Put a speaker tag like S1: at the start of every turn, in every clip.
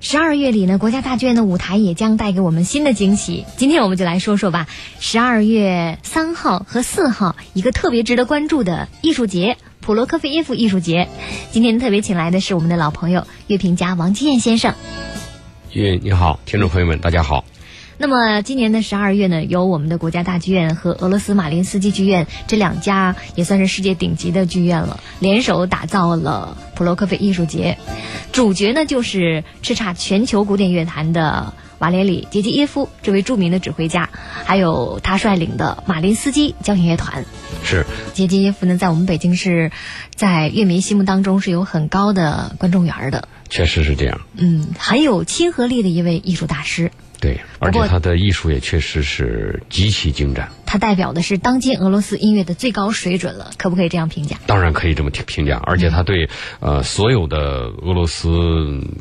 S1: 十二月里呢，国家大剧院的舞台也将带给我们新的惊喜。今天我们就来说说吧，十二月三号和四号一个特别值得关注的艺术节——普罗科菲耶夫艺术节。今天特别请来的是我们的老朋友乐评家王基燕先生。
S2: 叶你好，听众朋友们，大家好。
S1: 那么今年的十二月呢，由我们的国家大剧院和俄罗斯马林斯基剧院这两家也算是世界顶级的剧院了，联手打造了普罗科菲艺术节。主角呢就是叱咤全球古典乐坛的瓦列里·杰基耶夫这位著名的指挥家，还有他率领的马林斯基交响乐团。
S2: 是
S1: 杰基耶夫呢，在我们北京市，在乐迷心目当中是有很高的观众缘的。
S2: 确实是这样。
S1: 嗯，很有亲和力的一位艺术大师。
S2: 对，而且他的艺术也确实是极其精湛。
S1: 他代表的是当今俄罗斯音乐的最高水准了，可不可以这样评价？
S2: 当然可以这么评评价，而且他对呃所有的俄罗斯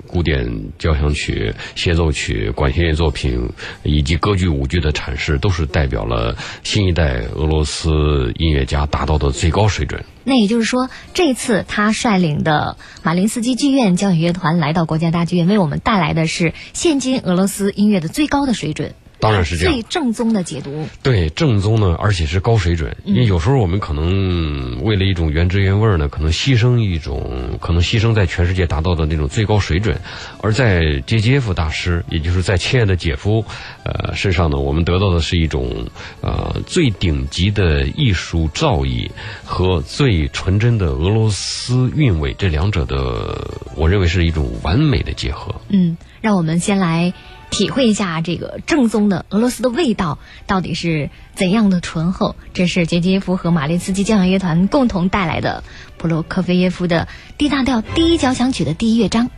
S2: 古典交响曲、协奏曲、管弦乐作品以及歌剧、舞剧的阐释，都是代表了新一代俄罗斯音乐家达到的最高水准。
S1: 那也就是说，这次他率领的马林斯基剧院交响乐团来到国家大剧院，为我们带来的是现今俄罗斯音乐的最高的水准。
S2: 当然是这样，
S1: 最正宗的解读。
S2: 对，正宗呢，而且是高水准。因为有时候我们可能为了一种原汁原味呢，可能牺牲一种，可能牺牲在全世界达到的那种最高水准。而在杰杰夫大师，也就是在亲爱的姐夫，呃身上呢，我们得到的是一种呃最顶级的艺术造诣和最纯真的俄罗斯韵味，这两者的，我认为是一种完美的结合。
S1: 嗯，让我们先来。体会一下这个正宗的俄罗斯的味道到底是怎样的醇厚？这是杰杰耶夫和马林斯基交响乐团共同带来的普罗科菲耶夫的 D 大调第一交响曲的第一乐章。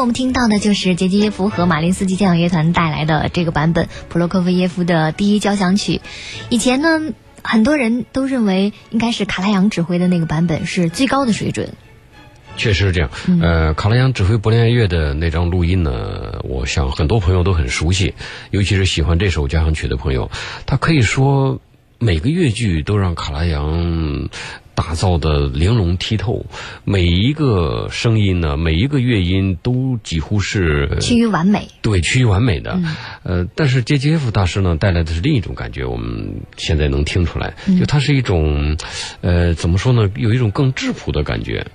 S1: 我们听到的就是杰吉耶夫和马林斯基交响乐团带来的这个版本普罗科菲耶夫的第一交响曲。以前呢，很多人都认为应该是卡拉扬指挥的那个版本是最高的水准。
S2: 确实是这样。呃，卡拉扬指挥柏林爱乐的那张录音呢，我想很多朋友都很熟悉，尤其是喜欢这首交响曲的朋友，他可以说每个乐句都让卡拉扬。打造的玲珑剔透，每一个声音呢，每一个乐音都几乎是
S1: 趋于完美。
S2: 对，趋于完美的。呃，但是 J J F 大师呢，带来的是另一种感觉，我们现在能听出来，就它是一种，呃，怎么说呢，有一种更质朴的感觉。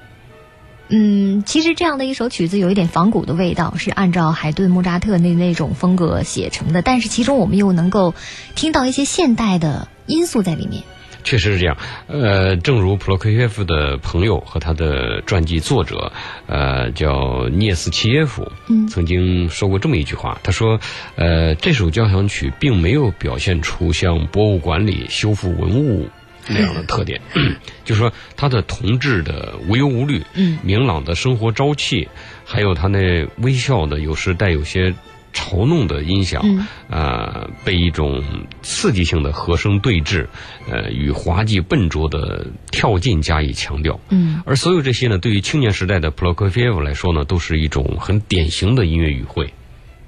S1: 嗯，其实这样的一首曲子有一点仿古的味道，是按照海顿、莫扎特那那种风格写成的，但是其中我们又能够听到一些现代的因素在里面。
S2: 确实是这样，呃，正如普罗科耶夫的朋友和他的传记作者，呃，叫涅斯齐耶夫，曾经说过这么一句话，他说，呃，这首交响曲并没有表现出像博物馆里修复文物那样的特点，就是说他的同志的无忧无虑，嗯明朗的生活朝气，还有他那微笑的，有时带有些。嘲弄的音响，呃，被一种刺激性的和声对峙，呃，与滑稽笨拙的跳进加以强调。嗯，而所有这些呢，对于青年时代的普罗科菲耶夫来说呢，都是一种很典型的音乐语汇。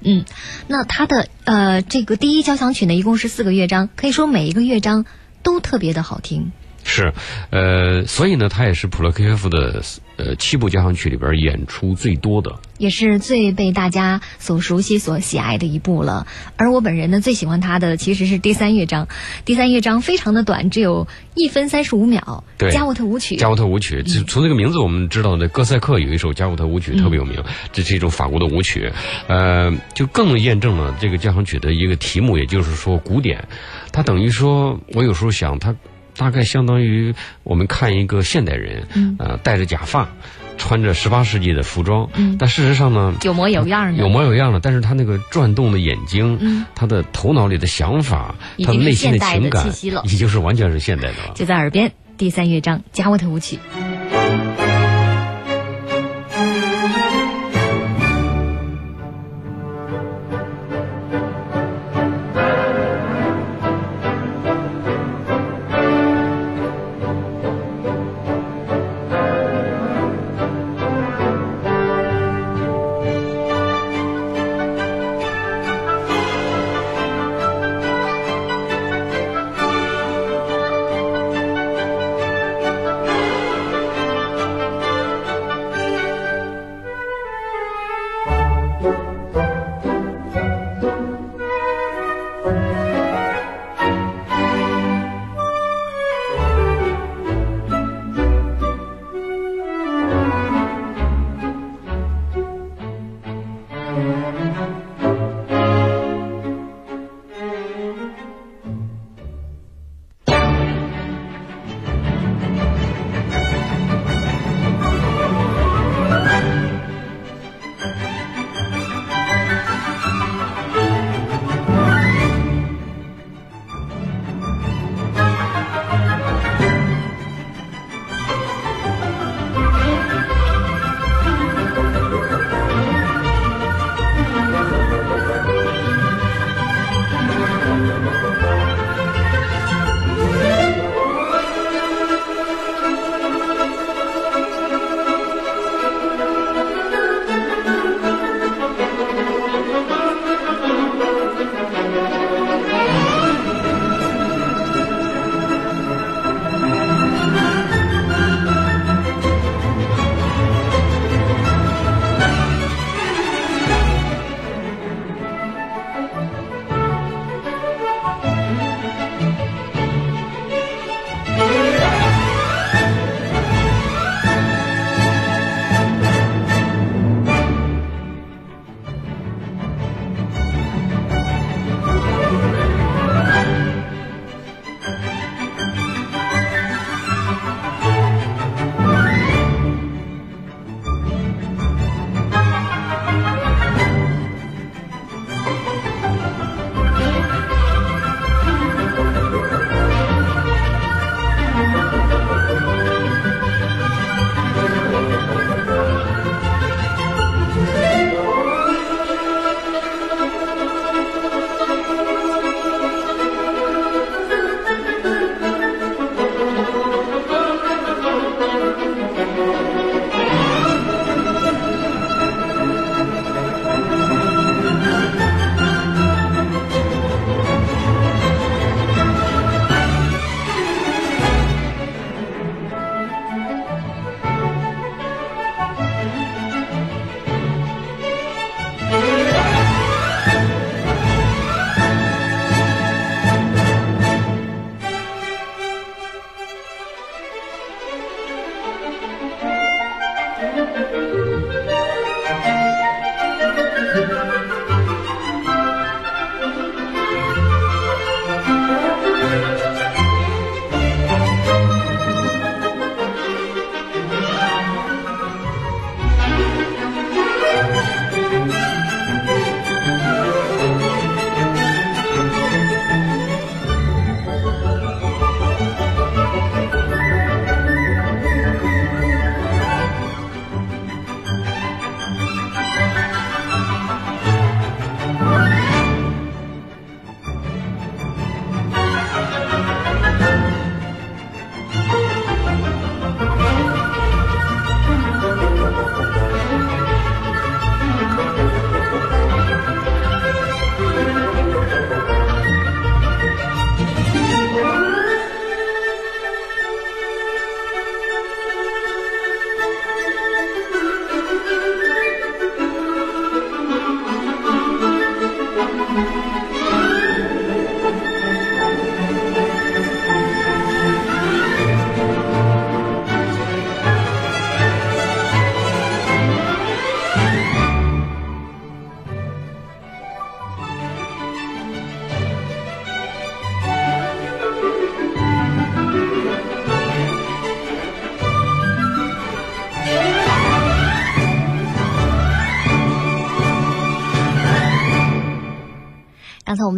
S1: 嗯，那他的呃，这个第一交响曲呢，一共是四个乐章，可以说每一个乐章都特别的好听。
S2: 是，呃，所以呢，他也是普罗科菲夫的呃七部交响曲里边演出最多的，
S1: 也是最被大家所熟悉、所喜爱的一部了。而我本人呢，最喜欢他的其实是第三乐章。第三乐章非常的短，只有一分三十五秒。
S2: 对，
S1: 加沃特舞曲。
S2: 加沃特舞曲，就从这个名字我们知道的，哥塞克有一首加沃特舞曲特别有名，这是一种法国的舞曲。呃，就更验证了这个交响曲的一个题目，也就是说古典。它等于说，我有时候想它。大概相当于我们看一个现代人，呃，戴着假发，穿着十八世纪的服装，嗯但事实上呢，
S1: 有模有样的，
S2: 有模有样的。但是他那个转动的眼睛，他的头脑里的想法，他内心的情感，已经是完全是现代的了。
S1: 就在耳边，第三乐章《加沃特舞曲》。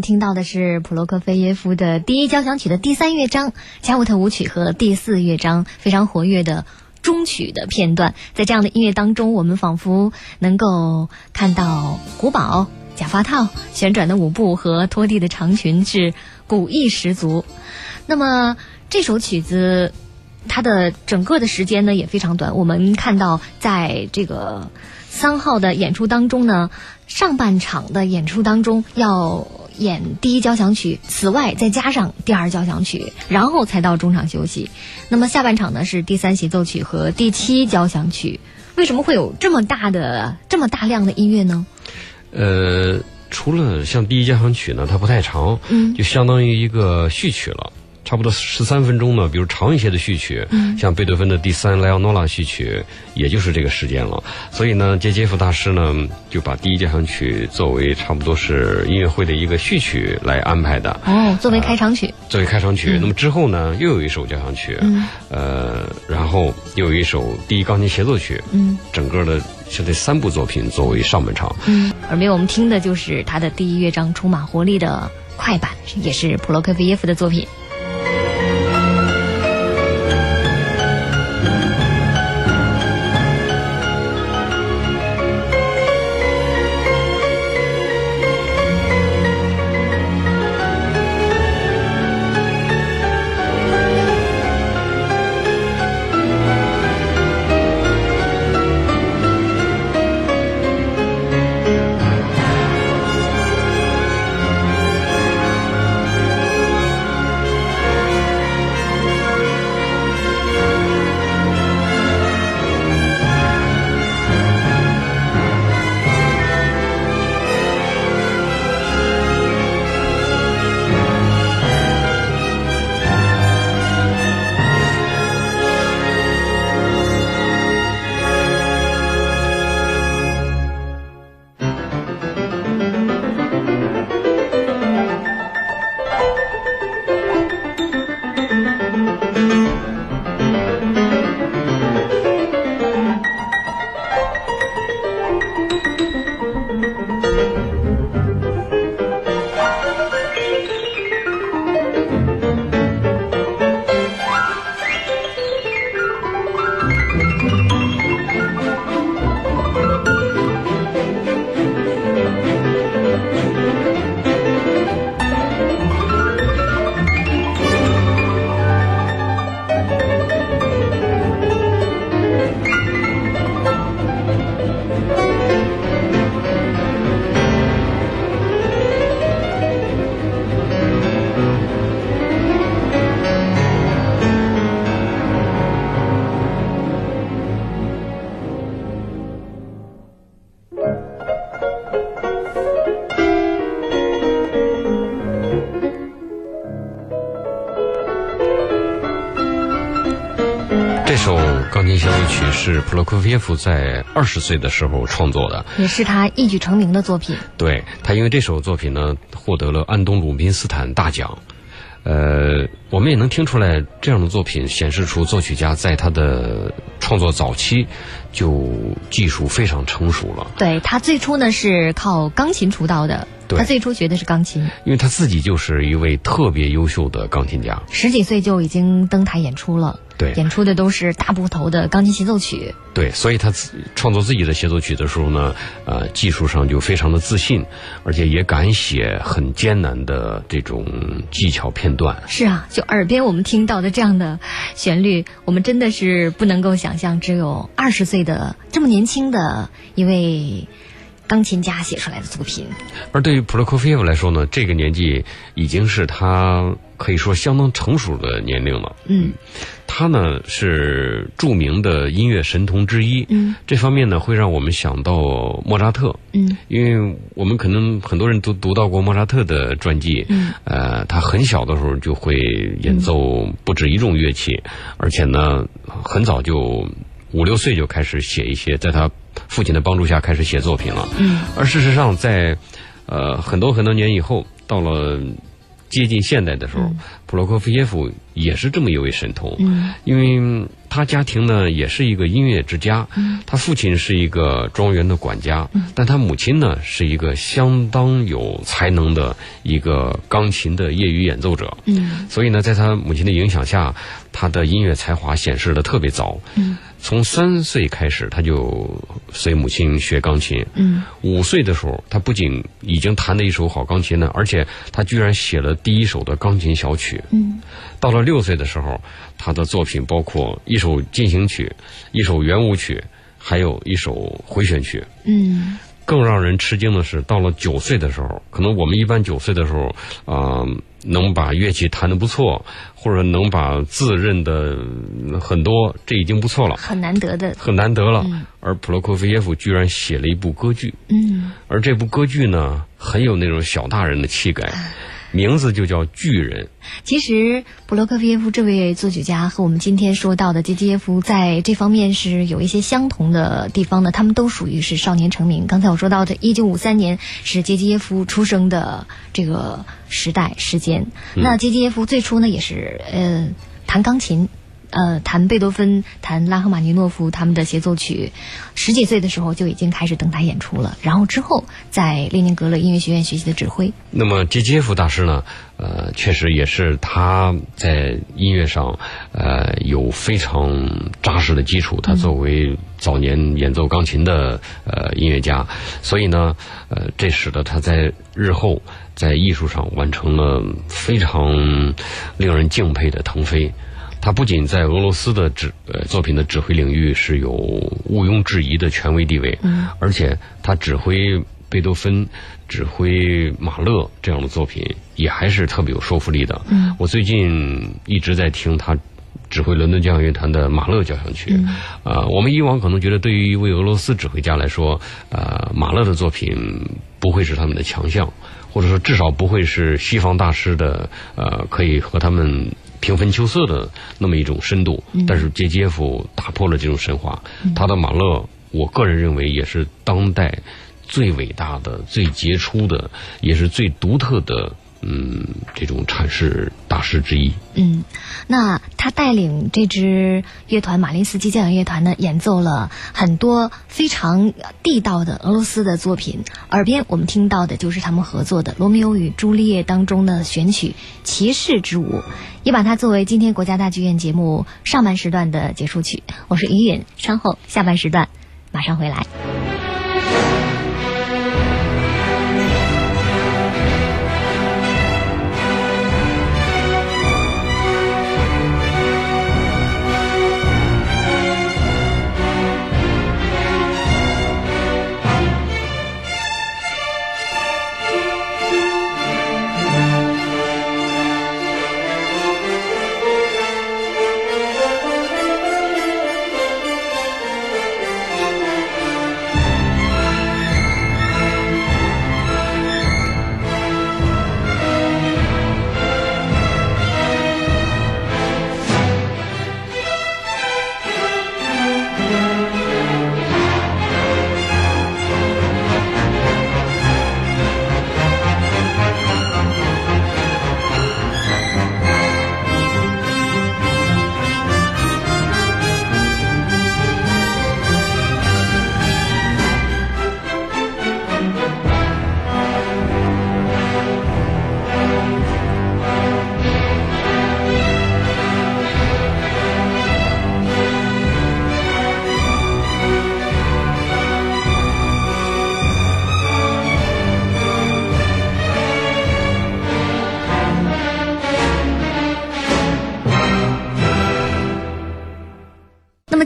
S1: 听到的是普罗科菲耶夫的第一交响曲的第三乐章加沃特舞曲和第四乐章非常活跃的中曲的片段。在这样的音乐当中，我们仿佛能够看到古堡、假发套、旋转的舞步和拖地的长裙，是古意十足。那么这首曲子。它的整个的时间呢也非常短。我们看到，在这个三号的演出当中呢，上半场的演出当中要演第一交响曲，此外再加上第二交响曲，然后才到中场休息。那么下半场呢是第三协奏曲和第七交响曲。为什么会有这么大的、这么大量的音乐呢？
S2: 呃，除了像第一交响曲呢，它不太长，嗯，就相当于一个序曲了。差不多十三分钟呢，比如长一些的序曲，像贝多芬的第三莱昂诺拉序曲，也就是这个时间了。所以呢，杰杰夫大师呢就把第一交响曲作为差不多是音乐会的一个序曲来安排的。
S1: 哦，作为开场曲。
S2: 作为开场曲，那么之后呢，又有一首交响曲，呃，然后又有一首第一钢琴协奏曲。嗯，整个的是这三部作品作为上半场。
S1: 嗯，耳边我们听的就是他的第一乐章充满活力的快板，也是普罗科菲耶夫的作品。
S2: 是普罗科菲耶夫在二十岁的时候创作的，
S1: 也是他一举成名的作品。
S2: 对他，因为这首作品呢，获得了安东鲁宾斯坦大奖。呃，我们也能听出来，这样的作品显示出作曲家在他的创作早期就技术非常成熟了。
S1: 对他最初呢是靠钢琴出道的。他最初学的是钢琴，
S2: 因为他自己就是一位特别优秀的钢琴家，
S1: 十几岁就已经登台演出了。
S2: 对，
S1: 演出的都是大部头的钢琴协奏曲。
S2: 对，所以他创作自己的协奏曲的时候呢，呃，技术上就非常的自信，而且也敢写很艰难的这种技巧片段。
S1: 是啊，就耳边我们听到的这样的旋律，我们真的是不能够想象，只有二十岁的这么年轻的一位。钢琴家写出来的作品，
S2: 而对于普罗科菲耶夫来说呢，这个年纪已经是他可以说相当成熟的年龄了。嗯，他呢是著名的音乐神童之一。嗯，这方面呢会让我们想到莫扎特。嗯，因为我们可能很多人都读到过莫扎特的传记。嗯，呃，他很小的时候就会演奏不止一种乐器，而且呢很早就五六岁就开始写一些在他。父亲的帮助下开始写作品了，嗯，而事实上在，呃很多很多年以后，到了接近现代的时候，普罗科菲耶夫也是这么一位神童。
S1: 嗯，
S2: 因为他家庭呢也是一个音乐之家，他父亲是一个庄园的管家，但他母亲呢是一个相当有才能的一个钢琴的业余演奏者。
S1: 嗯，
S2: 所以呢，在他母亲的影响下，他的音乐才华显示的特别早。
S1: 嗯。
S2: 从三岁开始，他就随母亲学钢琴。
S1: 嗯，
S2: 五岁的时候，他不仅已经弹了一手好钢琴呢，而且他居然写了第一首的钢琴小曲。
S1: 嗯，
S2: 到了六岁的时候，他的作品包括一首进行曲、一首圆舞曲，还有一首回旋曲。
S1: 嗯。
S2: 更让人吃惊的是，到了九岁的时候，可能我们一般九岁的时候，啊，能把乐器弹得不错，或者能把字认得很多，这已经不错了，
S1: 很难得的，
S2: 很难得了。而普罗科菲耶夫居然写了一部歌剧，
S1: 嗯，
S2: 而这部歌剧呢，很有那种小大人的气概。名字就叫巨人。
S1: 其实，布罗科菲耶夫这位作曲家和我们今天说到的杰基耶夫在这方面是有一些相同的地方的。他们都属于是少年成名。刚才我说到的一九五三年是杰基耶夫出生的这个时代时间。那杰基耶夫最初呢也是呃弹钢琴。呃，弹贝多芬、弹拉赫玛尼诺夫他们的协奏曲，十几岁的时候就已经开始登台演出了。然后之后在列宁格勒音乐学院学习的指挥。
S2: 那么杰杰夫大师呢？呃，确实也是他在音乐上呃有非常扎实的基础。他作为早年演奏钢琴的呃音乐家，所以呢，呃，这使得他在日后在艺术上完成了非常令人敬佩的腾飞。他不仅在俄罗斯的指呃作品的指挥领域是有毋庸置疑的权威地位，
S1: 嗯，
S2: 而且他指挥贝多芬、指挥马勒这样的作品也还是特别有说服力的。
S1: 嗯，
S2: 我最近一直在听他指挥伦敦交响乐团的马勒交响曲。
S1: 嗯，
S2: 呃，我们以往可能觉得对于一位俄罗斯指挥家来说，呃，马勒的作品不会是他们的强项，或者说至少不会是西方大师的呃可以和他们。平分秋色的那么一种深度，但是杰杰夫打破了这种神话。他的马勒，我个人认为也是当代最伟大的、最杰出的，也是最独特的。嗯，这种阐释大师之一。
S1: 嗯，那他带领这支乐团马林斯基交响乐团呢，演奏了很多非常地道的俄罗斯的作品。耳边我们听到的就是他们合作的《罗密欧与朱丽叶》当中的选曲《骑士之舞》，也把它作为今天国家大剧院节目上半时段的结束曲。我是于允，稍后下半时段马上回来。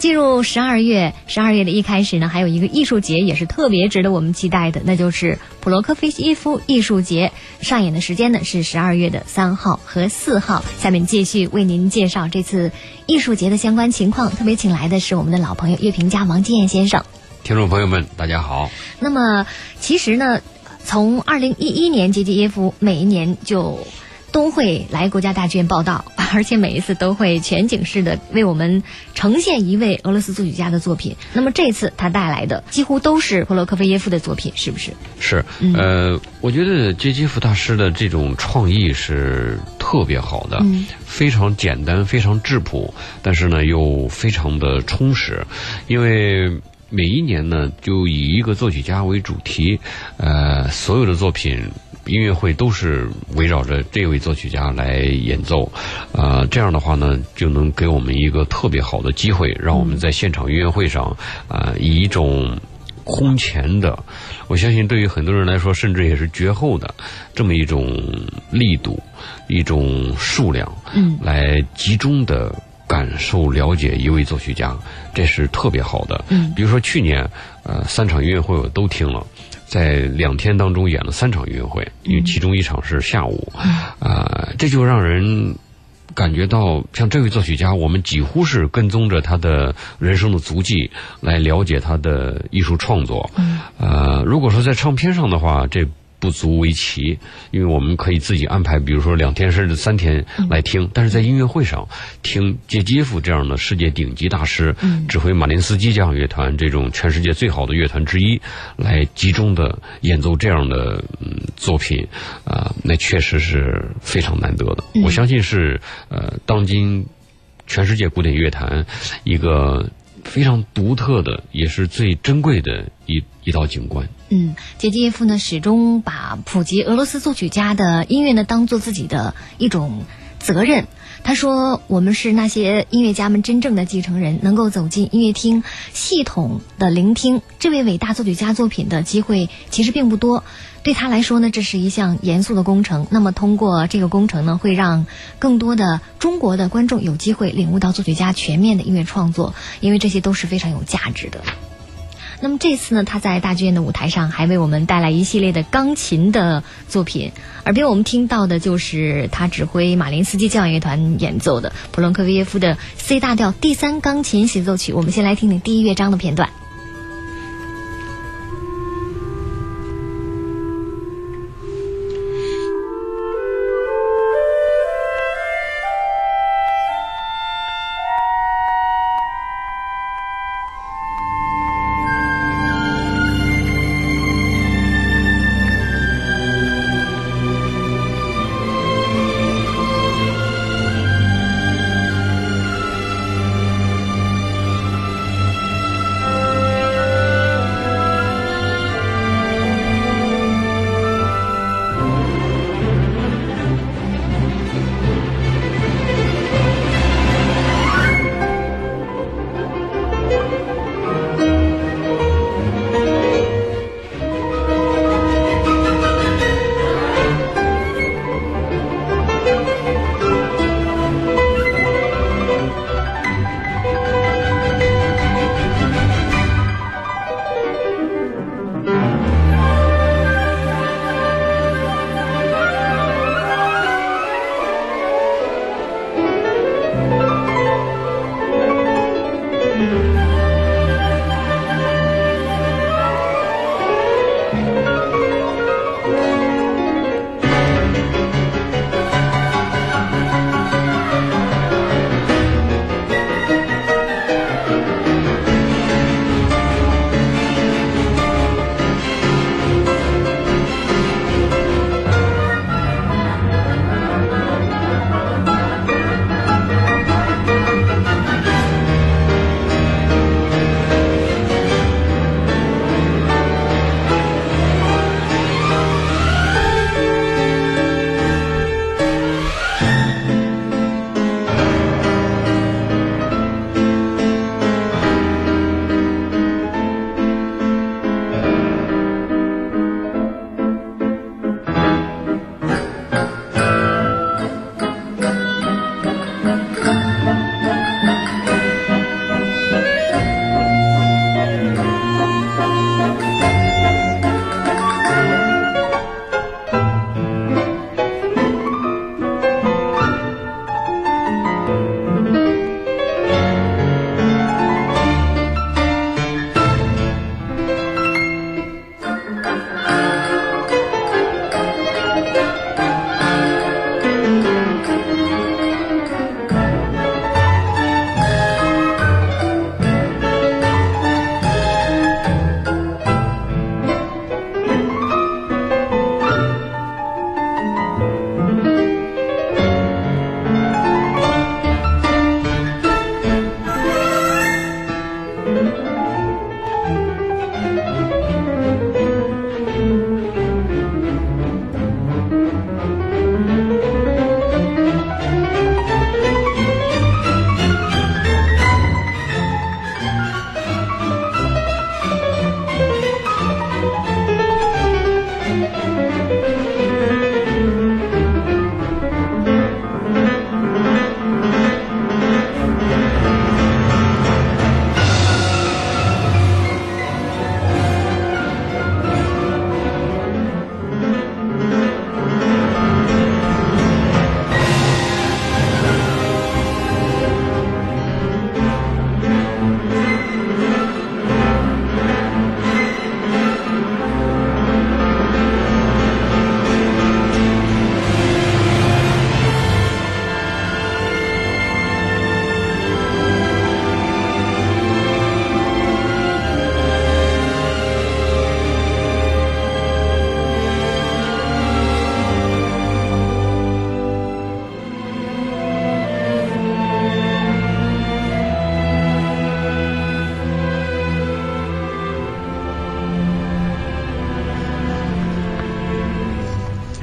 S1: 进入十二月，十二月的一开始呢，还有一个艺术节也是特别值得我们期待的，那就是普罗科菲耶夫艺术节。上演的时间呢是十二月的三号和四号。下面继续为您介绍这次艺术节的相关情况。特别请来的是我们的老朋友乐评家王金燕先生。
S2: 听众朋友们，大家好。
S1: 那么，其实呢，从二零一一年杰杰耶夫每一年就。都会来国家大剧院报道，而且每一次都会全景式的为我们呈现一位俄罗斯作曲家的作品。那么这次他带来的几乎都是普罗科菲耶夫的作品，是不是？
S2: 是，呃，我觉得杰基夫大师的这种创意是特别好的，非常简单，非常质朴，但是呢又非常的充实，因为。每一年呢，就以一个作曲家为主题，呃，所有的作品音乐会都是围绕着这位作曲家来演奏，啊，这样的话呢，就能给我们一个特别好的机会，让我们在现场音乐会上，啊，以一种空前的，我相信对于很多人来说，甚至也是绝后的这么一种力度、一种数量，嗯，来集中的。感受了解一位作曲家，这是特别好的。嗯，比如说去年，呃，三场音乐会我都听了，在两天当中演了三场音乐会，因为其中一场是下午，啊，这就让人感觉到，像这位作曲家，我们几乎是跟踪着他的人生的足迹来了解他的艺术创作。嗯，呃，如果说在唱片上的话，这。不足为奇，因为我们可以自己安排，比如说两天甚至三天来听。但是在音乐会上听杰基夫这样的世界顶级大师，指挥马林斯基交响乐团这种全世界最好的乐团之一，来集中的演奏这样的作品，啊，那确实是非常难得的。我相信是呃，当今全世界古典乐坛一个。非常独特的，也是最珍贵的一一道景观。
S1: 嗯，杰基耶夫呢，始终把普及俄罗斯作曲家的音乐呢，当做自己的一种责任。他说：“我们是那些音乐家们真正的继承人，能够走进音乐厅，系统的聆听这位伟大作曲家作品的机会，其实并不多。”对他来说呢，这是一项严肃的工程。那么，通过这个工程呢，会让更多的中国的观众有机会领悟到作曲家全面的音乐创作，因为这些都是非常有价值的。那么这次呢，他在大剧院的舞台上还为我们带来一系列的钢琴的作品，耳边我们听到的就是他指挥马林斯基交响乐团演奏的普隆科维耶夫的 C 大调第三钢琴协奏曲。我们先来听听第一乐章的片段。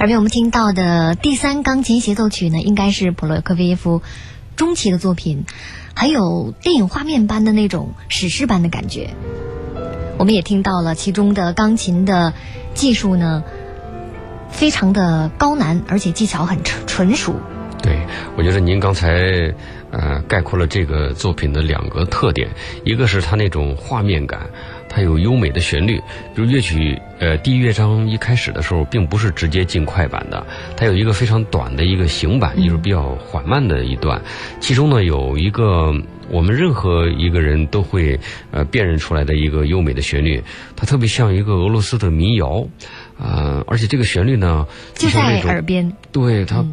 S1: 耳边我们听到的第三钢琴协奏曲呢，应该是普罗科菲耶夫中期的作品，很有电影画面般的那种史诗般的感觉。我们也听到了其中的钢琴的技术呢，非常的高难，而且技巧很纯纯熟。
S2: 对，我觉得您刚才呃概括了这个作品的两个特点，一个是它那种画面感。它有优美的旋律，比如乐曲，呃，第一乐章一开始的时候，并不是直接进快板的，它有一个非常短的一个行板，就是比较缓慢的一段，其中呢有一个我们任何一个人都会呃辨认出来的一个优美的旋律，它特别像一个俄罗斯的民谣，呃，而且这个旋律呢
S1: 就在耳边，
S2: 对它。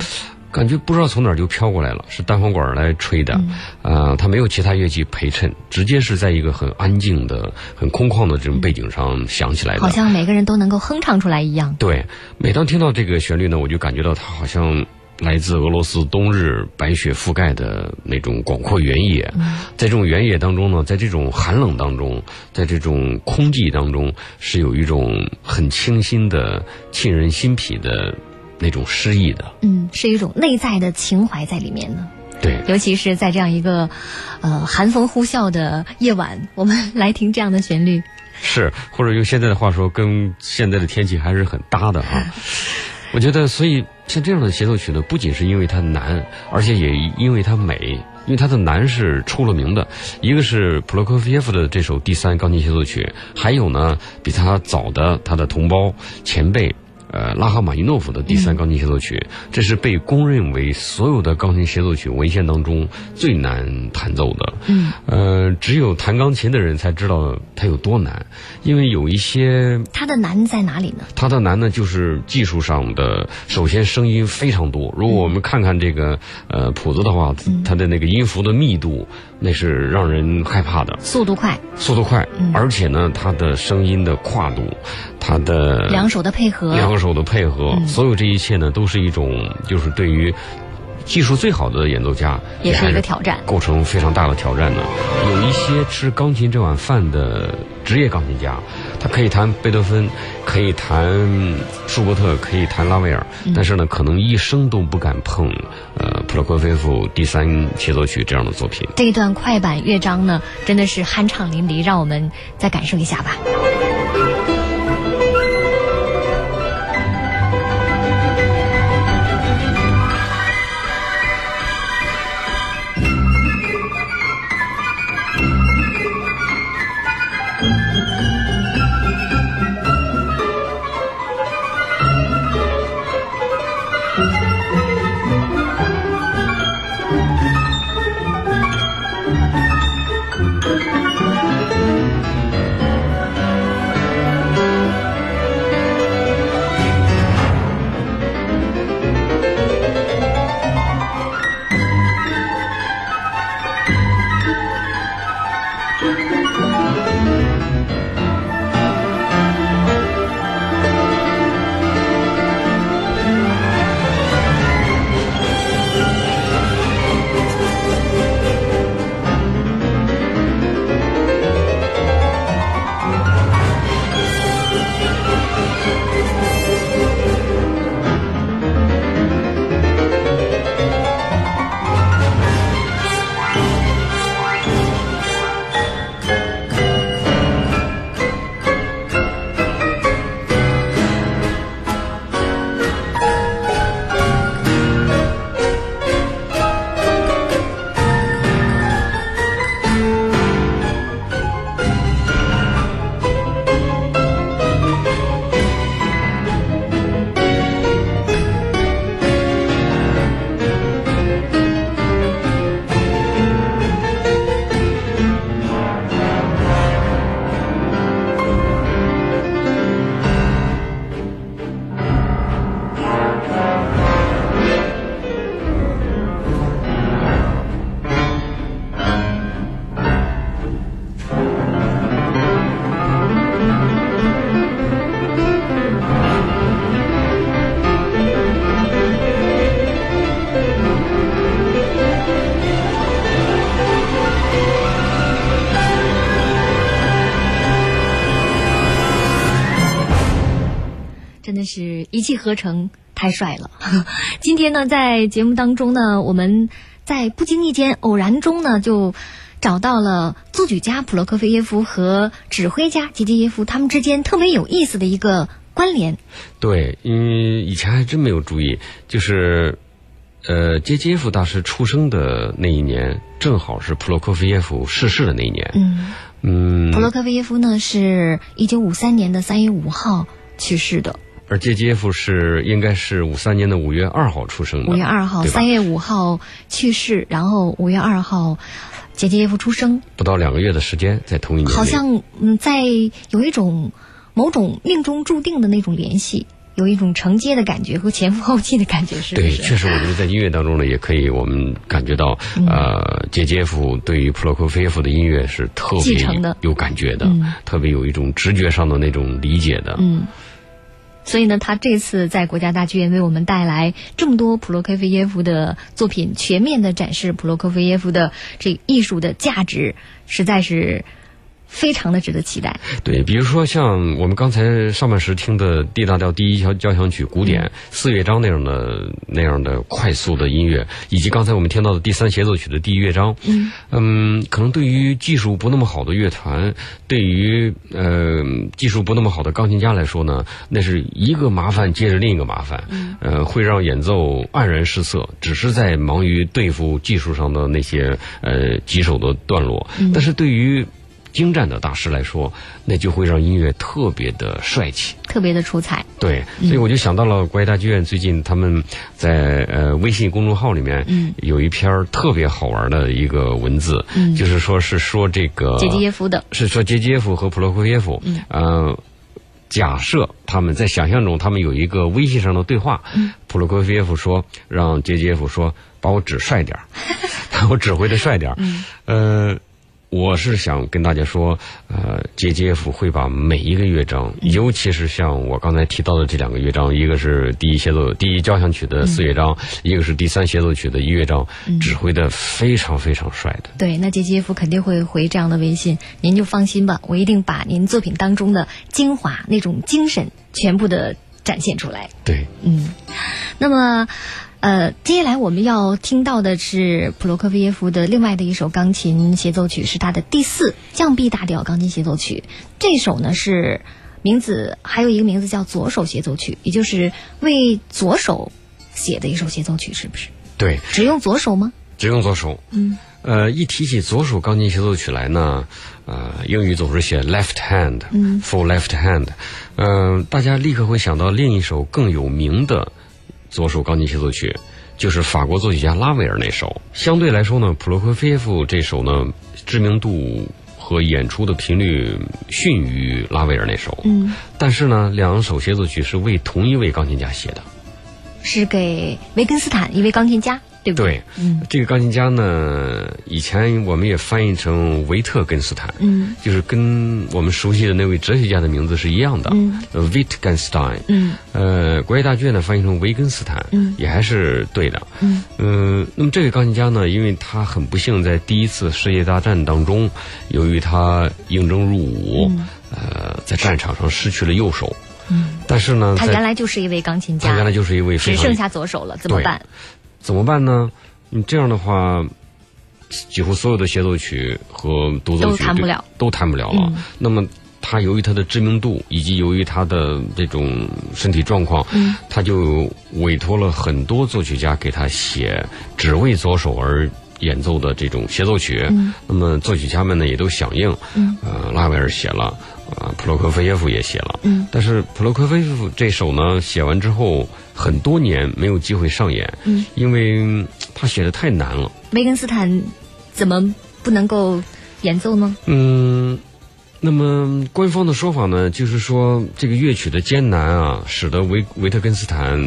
S2: 感觉不知道从哪儿就飘过来了，是单簧管来吹的，呃，它没有其他乐器陪衬，直接是在一个很安静的、很空旷的这种背景上响起来的，
S1: 好像每个人都能够哼唱出来一样。
S2: 对，每当听到这个旋律呢，我就感觉到它好像来自俄罗斯冬日白雪覆盖的那种广阔原野，在这种原野当中呢，在这种寒冷当中，在这种空寂当中，是有一种很清新的、沁人心脾的。那种诗意的，
S1: 嗯，是一种内在的情怀在里面呢。
S2: 对，
S1: 尤其是在这样一个，呃，寒风呼啸的夜晚，我们来听这样的旋律，
S2: 是，或者用现在的话说，跟现在的天气还是很搭的啊。我觉得，所以像这样的协奏曲呢，不仅是因为它难，而且也因为它美，因为它的难是出了名的。一个是普罗科菲耶夫的这首第三钢琴协奏曲，还有呢，比他早的他的同胞前辈。呃，拉赫玛尼诺夫的第三钢琴协奏曲，这是被公认为所有的钢琴协奏曲文献当中最难弹奏的。嗯，呃，只有弹钢琴的人才知道它有多难，因为有一些
S1: 它的难在哪里呢？
S2: 它的难呢，就是技术上的，首先声音非常多。如果我们看看这个呃谱子的话，它的那个音符的密度。那是让人害怕的，
S1: 速度快，
S2: 速度快，而且呢，他的声音的跨度，他的
S1: 两手的配合，
S2: 两手的配合，所有这一切呢，都是一种，就是对于技术最好的演奏家，
S1: 也是一个挑战，
S2: 构成非常大的挑战呢。有一些吃钢琴这碗饭的职业钢琴家。他可以弹贝多芬，可以弹舒伯特，可以弹拉威尔，但是呢，可能一生都不敢碰呃普罗科菲夫第三协奏曲这样的作品。
S1: 这一段快板乐章呢，真的是酣畅淋漓，让我们再感受一下吧。气呵成，太帅了。今天呢，在节目当中呢，我们在不经意间、偶然中呢，就找到了作曲家普罗科菲耶夫和指挥家杰杰耶夫他们之间特别有意思的一个关联。
S2: 对，因为，以前还真没有注意，就是。呃，杰杰耶夫大师出生的那一年，正好是普罗科菲耶夫逝世的那一年。
S1: 嗯
S2: 嗯，
S1: 普罗科菲耶夫呢，是一九五三年的三月五号去世的。
S2: 而杰杰耶夫是应该是五三年的五月二号出生的。
S1: 五月二号，三月五号去世，然后五月二号，杰杰耶夫出生。
S2: 不到两个月的时间，在同一年
S1: 好像嗯，在有一种某种命中注定的那种联系，有一种承接的感觉和前赴后继的感觉，是不
S2: 对，确实，我觉得在音乐当中呢，也可以我们感觉到，
S1: 嗯
S2: 呃，杰杰夫对于普罗科菲耶夫的音乐是特别有感觉的，
S1: 嗯
S2: 特别有一种直觉上的那种理解的。
S1: 嗯。所以呢，他这次在国家大剧院为我们带来这么多普罗科菲耶夫的作品，全面的展示普罗科菲耶夫的这艺术的价值，实在是非常的值得期待。
S2: 对，比如说像我们刚才上半时听的 D 大调第一交交响曲古典四乐章那样的那样的快速的音乐，以及刚才我们听到的第三协奏曲的第一乐章，嗯。可能对于技术不那么好的乐团，对于呃技术不那么好的钢琴家来说呢，那是一个麻烦接着另一个麻烦，呃，会让演奏黯然失色，只是在忙于对付技术上的那些呃棘手的段落，但是对于精湛的大师来说，那就会让音乐特别的帅气。
S1: 特别的出彩，
S2: 对，所以我就想到了国家大剧院最近他们在呃微信公众号里面
S1: 嗯
S2: 有一篇特别好玩的一个文字，嗯就是说是说这个
S1: 杰杰耶夫的，
S2: 是说杰杰耶夫和普罗科菲耶夫，呃，假设他们在想象中他们有一个微信上的对话，普罗科菲耶夫说让杰杰耶夫说把我指帅点儿，我指挥的帅点儿，呃。我是想跟大家说，呃，杰杰夫会把每一个乐章，尤其是像我刚才提到的这两个乐章，一个是第一协奏第一交响曲的四乐章，一个是第三协奏曲的一乐章，指挥的非常非常帅的。
S1: 对，那杰杰耶夫肯定会回这样的微信，您就放心吧，我一定把您作品当中的精华那种精神全部的展现出来。
S2: 对，
S1: 嗯，那么，呃，接下来我们要听到的是普罗科菲耶夫的另外的一首钢琴协奏曲，是他的第四降 B 大调钢琴协奏曲。这首呢是名字还有一个名字叫左手协奏曲，也就是为左手写的一首协奏曲，是不是？
S2: 对，
S1: 只用左手吗？
S2: 只用左手。
S1: 嗯，
S2: 呃，一提起左手钢琴协奏曲来呢，呃，英语总是写 left hand，
S1: 嗯
S2: ，for left hand，嗯、大家立刻会想到另一首更有名的左手钢琴协奏曲，就是法国作曲家拉威尔那首。相对来说呢，普罗科菲耶夫这首呢，知名度和演出的频率逊于拉威尔那首。
S1: 嗯，
S2: 但是呢，两首协奏曲是为同一位钢琴家写的。
S1: 是给维根斯坦一位钢琴家，对不对？
S2: 对，这个钢琴家呢，以前我们也翻译成维特根斯坦，
S1: 嗯，
S2: 就是跟我们熟悉的那位哲学家的名字是一样的，
S1: 嗯。
S2: 呃，Wittgenstein，
S1: 嗯，
S2: 呃，国乐大剧院呢翻译成维根斯坦，
S1: 嗯。
S2: 也还是对的，
S1: 嗯，
S2: 呃，那么这位钢琴家呢，因为他很不幸在第一次世界大战当中，由于他应征入伍，呃，在战场上失去了右手，
S1: 嗯，
S2: 但是呢，
S1: 他原来就是一位钢琴家，
S2: 他原来就是一位
S1: 只剩下左手了，怎么办？
S2: 怎么办呢？你这样的话，几乎所有的协奏曲和独奏曲
S1: 都弹不了。
S2: 都弹不了了。
S1: 嗯。
S2: 那么，他由于他的知名度，以及由于他的这种身体状况，
S1: 嗯。
S2: 他就委托了很多作曲家给他写只为左手而演奏的这种协奏曲。
S1: 嗯。
S2: 那么作曲家们呢也都响应，
S1: 嗯。
S2: 呃，拉威尔写了，呃，普罗科菲耶夫也写了，
S1: 嗯。
S2: 但是普罗科菲耶夫这首呢写完之后很多年没有机会上演，
S1: 嗯，
S2: 因为嗯他写的太难了，
S1: 维根斯坦怎么不能够演奏呢？
S2: 嗯。那么官方的说法呢，就是说这个乐曲的艰难啊，使得维维特根斯坦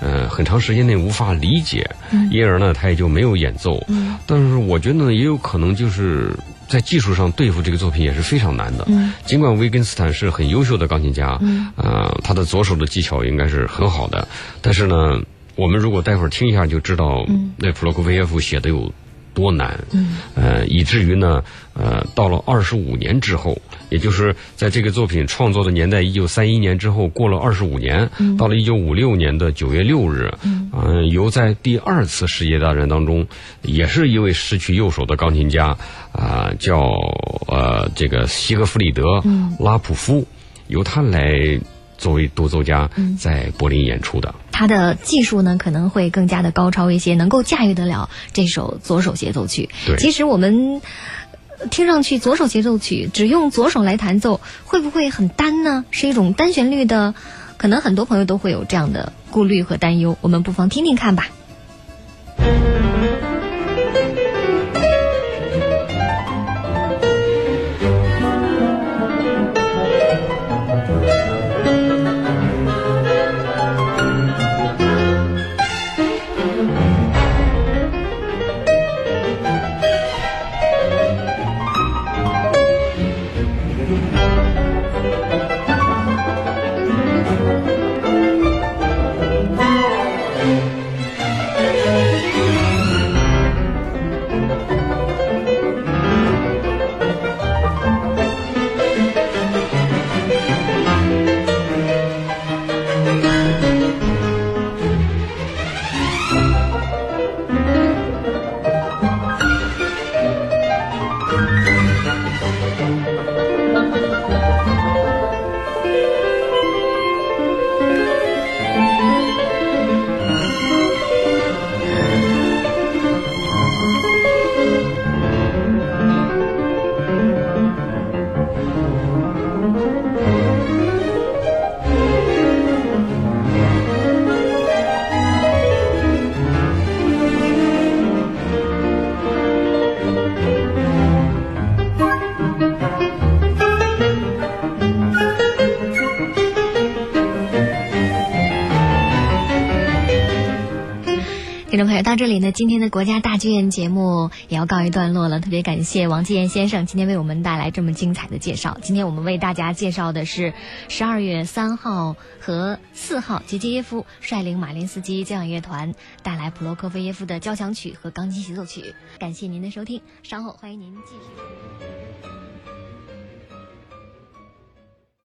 S2: 呃很长时间内无法理解，因而呢他也就没有演奏。
S1: 嗯
S2: 但是我觉得呢，也有可能就是在技术上对付这个作品也是非常难的。
S1: 嗯。
S2: 尽管维根斯坦是很优秀的钢琴家，
S1: 嗯。
S2: 呃，他的左手的技巧应该是很好的，但是呢，我们如果待会儿听一下就知道，
S1: 嗯。
S2: 那普罗科菲耶夫写的有多难，嗯，呃，以至于呢，呃，到了二十五年之后，也就是在这个作品创作的年代一九三一年之后，过了二十五年，到了一九五六年的九月六日，嗯，由在第二次世界大战当中，也是一位失去右手的钢琴家，啊，叫呃这个西格弗里德拉普夫，由他来。作为独奏家，在柏林演出的，
S1: 他的技术呢可能会更加的高超一些，能够驾驭得了这首左手协奏曲。
S2: 对，
S1: 其实我们听上去左手协奏曲只用左手来弹奏，会不会很单呢？是一种单旋律的，可能很多朋友都会有这样的顾虑和担忧。我们不妨听听看吧。里呢，今天的国家大剧院节目也要告一段落了。特别感谢王继燕先生今天为我们带来这么精彩的介绍。今天我们为大家介绍的是十二月三号和四号，杰杰耶夫率领马林斯基交响乐团带来普罗科菲耶夫的交响曲和钢琴协奏曲。感谢您的收听，稍后欢迎您继续。